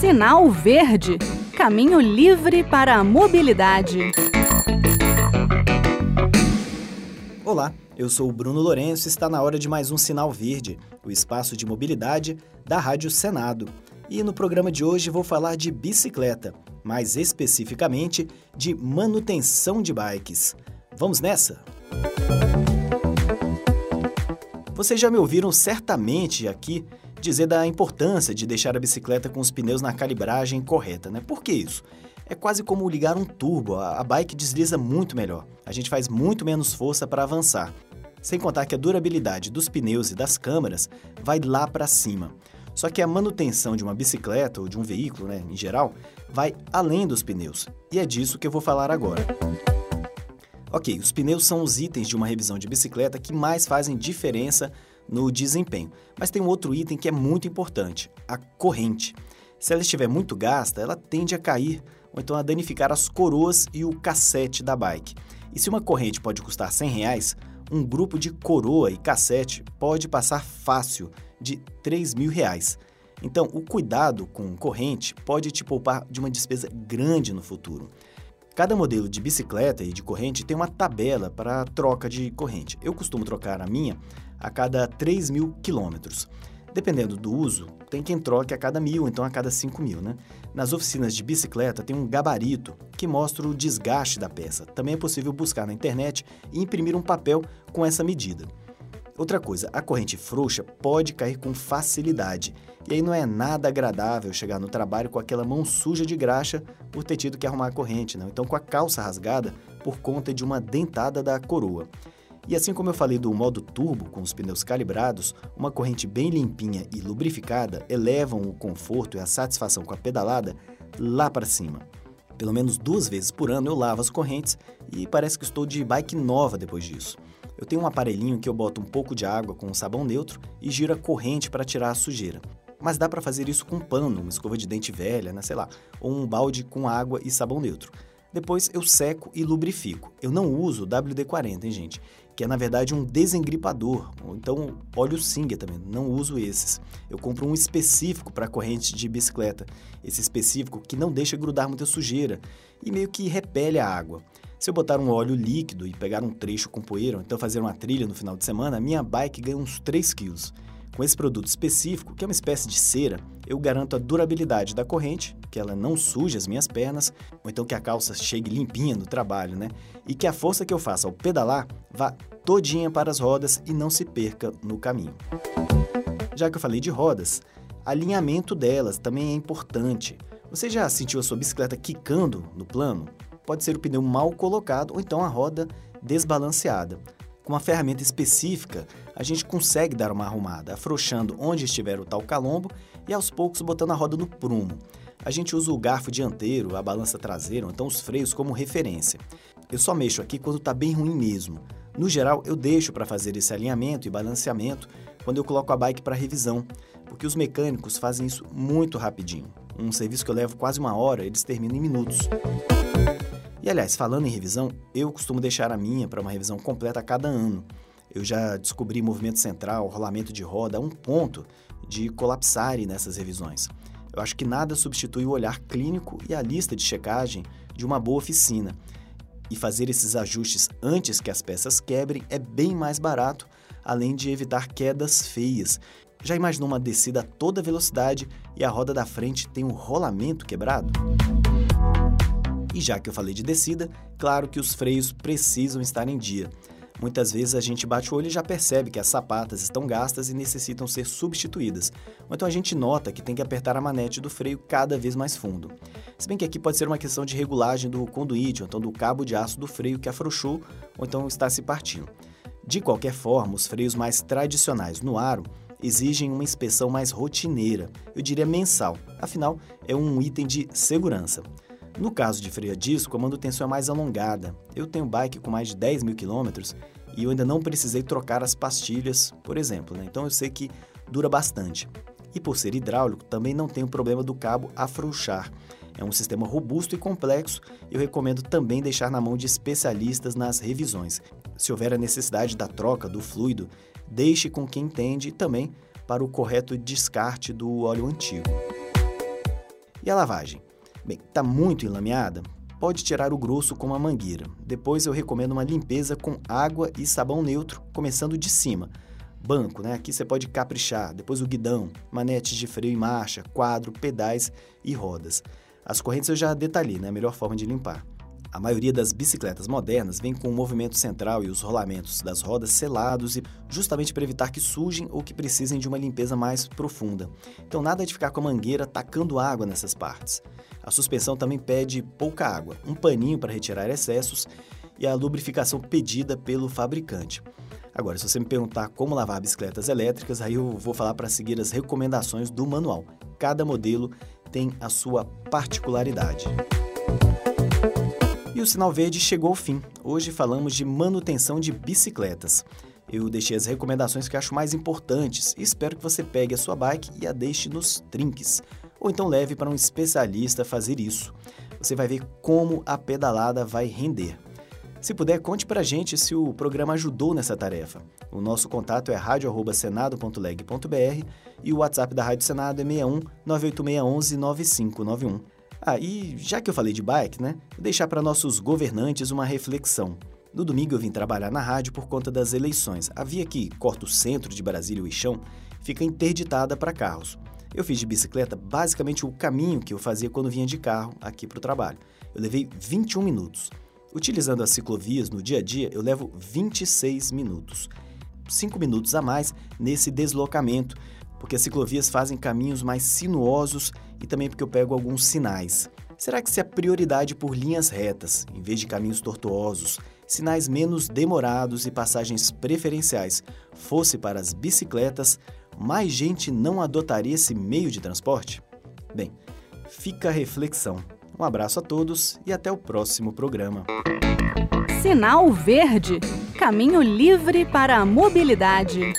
Sinal Verde Caminho livre para a mobilidade. Olá, eu sou o Bruno Lourenço e está na hora de mais um Sinal Verde, o espaço de mobilidade da Rádio Senado. E no programa de hoje vou falar de bicicleta, mais especificamente de manutenção de bikes. Vamos nessa? Vocês já me ouviram certamente aqui dizer da importância de deixar a bicicleta com os pneus na calibragem correta, né? Por que isso? É quase como ligar um turbo, a bike desliza muito melhor. A gente faz muito menos força para avançar. Sem contar que a durabilidade dos pneus e das câmaras vai lá para cima. Só que a manutenção de uma bicicleta ou de um veículo, né, em geral, vai além dos pneus. E é disso que eu vou falar agora. Ok, os pneus são os itens de uma revisão de bicicleta que mais fazem diferença no desempenho. Mas tem um outro item que é muito importante: a corrente. Se ela estiver muito gasta, ela tende a cair ou então a danificar as coroas e o cassete da bike. E se uma corrente pode custar 100 reais, um grupo de coroa e cassete pode passar fácil de 3 mil reais. Então, o cuidado com corrente pode te poupar de uma despesa grande no futuro. Cada modelo de bicicleta e de corrente tem uma tabela para troca de corrente. Eu costumo trocar a minha a cada 3 mil quilômetros. Dependendo do uso, tem quem troque a cada mil, então a cada 5 mil, né? Nas oficinas de bicicleta tem um gabarito que mostra o desgaste da peça. Também é possível buscar na internet e imprimir um papel com essa medida. Outra coisa, a corrente frouxa pode cair com facilidade. E aí não é nada agradável chegar no trabalho com aquela mão suja de graxa por ter tido que arrumar a corrente, não. Então com a calça rasgada por conta de uma dentada da coroa. E assim como eu falei do modo turbo com os pneus calibrados, uma corrente bem limpinha e lubrificada elevam o conforto e a satisfação com a pedalada lá para cima. Pelo menos duas vezes por ano eu lavo as correntes e parece que estou de bike nova depois disso. Eu tenho um aparelhinho que eu boto um pouco de água com um sabão neutro e giro a corrente para tirar a sujeira. Mas dá para fazer isso com um pano, uma escova de dente velha, né, sei lá, ou um balde com água e sabão neutro. Depois eu seco e lubrifico. Eu não uso o WD-40, hein, gente? Que é na verdade um desengripador, ou então óleo Singer também. Não uso esses. Eu compro um específico para corrente de bicicleta. Esse específico que não deixa grudar muita sujeira e meio que repele a água. Se eu botar um óleo líquido e pegar um trecho com poeira, ou então fazer uma trilha no final de semana, a minha bike ganha uns 3 quilos. Com esse produto específico, que é uma espécie de cera, eu garanto a durabilidade da corrente, que ela não suje as minhas pernas, ou então que a calça chegue limpinha no trabalho, né? E que a força que eu faça ao pedalar vá todinha para as rodas e não se perca no caminho. Já que eu falei de rodas, alinhamento delas também é importante. Você já sentiu a sua bicicleta quicando no plano? Pode ser o pneu mal colocado ou então a roda desbalanceada. Com uma ferramenta específica, a gente consegue dar uma arrumada, afrouxando onde estiver o tal calombo e aos poucos botando a roda no prumo. A gente usa o garfo dianteiro, a balança traseira, ou então os freios como referência. Eu só mexo aqui quando está bem ruim mesmo. No geral, eu deixo para fazer esse alinhamento e balanceamento quando eu coloco a bike para revisão, porque os mecânicos fazem isso muito rapidinho. Um serviço que eu levo quase uma hora, eles terminam em minutos. E aliás, falando em revisão, eu costumo deixar a minha para uma revisão completa a cada ano. Eu já descobri movimento central, rolamento de roda, um ponto de colapsarem nessas revisões. Eu acho que nada substitui o olhar clínico e a lista de checagem de uma boa oficina. E fazer esses ajustes antes que as peças quebrem é bem mais barato, além de evitar quedas feias. Já imaginou uma descida a toda velocidade e a roda da frente tem um rolamento quebrado? E já que eu falei de descida, claro que os freios precisam estar em dia. Muitas vezes a gente bate o olho e já percebe que as sapatas estão gastas e necessitam ser substituídas. Ou então a gente nota que tem que apertar a manete do freio cada vez mais fundo. Se bem que aqui pode ser uma questão de regulagem do conduíte, ou então do cabo de aço do freio que afrouxou ou então está se partindo. De qualquer forma, os freios mais tradicionais no aro exigem uma inspeção mais rotineira, eu diria mensal, afinal é um item de segurança. No caso de freio a disco, a manutenção é mais alongada. Eu tenho bike com mais de 10 mil quilômetros e eu ainda não precisei trocar as pastilhas, por exemplo, né? então eu sei que dura bastante. E por ser hidráulico, também não tem o problema do cabo afrouxar. É um sistema robusto e complexo eu recomendo também deixar na mão de especialistas nas revisões. Se houver a necessidade da troca do fluido, deixe com quem entende também para o correto descarte do óleo antigo. E a lavagem? Bem, está muito enlameada? Pode tirar o grosso com uma mangueira. Depois eu recomendo uma limpeza com água e sabão neutro, começando de cima. Banco, né? Aqui você pode caprichar. Depois o guidão, manetes de freio e marcha, quadro, pedais e rodas. As correntes eu já detalhei, né? A melhor forma de limpar. A maioria das bicicletas modernas vem com o movimento central e os rolamentos das rodas selados e justamente para evitar que sujem ou que precisem de uma limpeza mais profunda. Então nada de ficar com a mangueira tacando água nessas partes. A suspensão também pede pouca água, um paninho para retirar excessos e a lubrificação pedida pelo fabricante. Agora, se você me perguntar como lavar bicicletas elétricas, aí eu vou falar para seguir as recomendações do manual. Cada modelo tem a sua particularidade. E o sinal verde chegou ao fim. Hoje falamos de manutenção de bicicletas. Eu deixei as recomendações que acho mais importantes e espero que você pegue a sua bike e a deixe nos trinques. Ou então leve para um especialista fazer isso. Você vai ver como a pedalada vai render. Se puder, conte pra gente se o programa ajudou nessa tarefa. O nosso contato é radio@senado.leg.br e o WhatsApp da Rádio Senado é 61 98611 9591. Ah, e já que eu falei de bike, né? Vou deixar para nossos governantes uma reflexão. No domingo eu vim trabalhar na rádio por conta das eleições. A via que corta o centro de Brasília e o Ixão fica interditada para carros. Eu fiz de bicicleta basicamente o caminho que eu fazia quando vinha de carro aqui para o trabalho. Eu levei 21 minutos. Utilizando as ciclovias no dia a dia, eu levo 26 minutos. 5 minutos a mais nesse deslocamento, porque as ciclovias fazem caminhos mais sinuosos e também porque eu pego alguns sinais. Será que se a prioridade por linhas retas, em vez de caminhos tortuosos, sinais menos demorados e passagens preferenciais fosse para as bicicletas, mais gente não adotaria esse meio de transporte? Bem, fica a reflexão. Um abraço a todos e até o próximo programa. Sinal Verde Caminho livre para a mobilidade.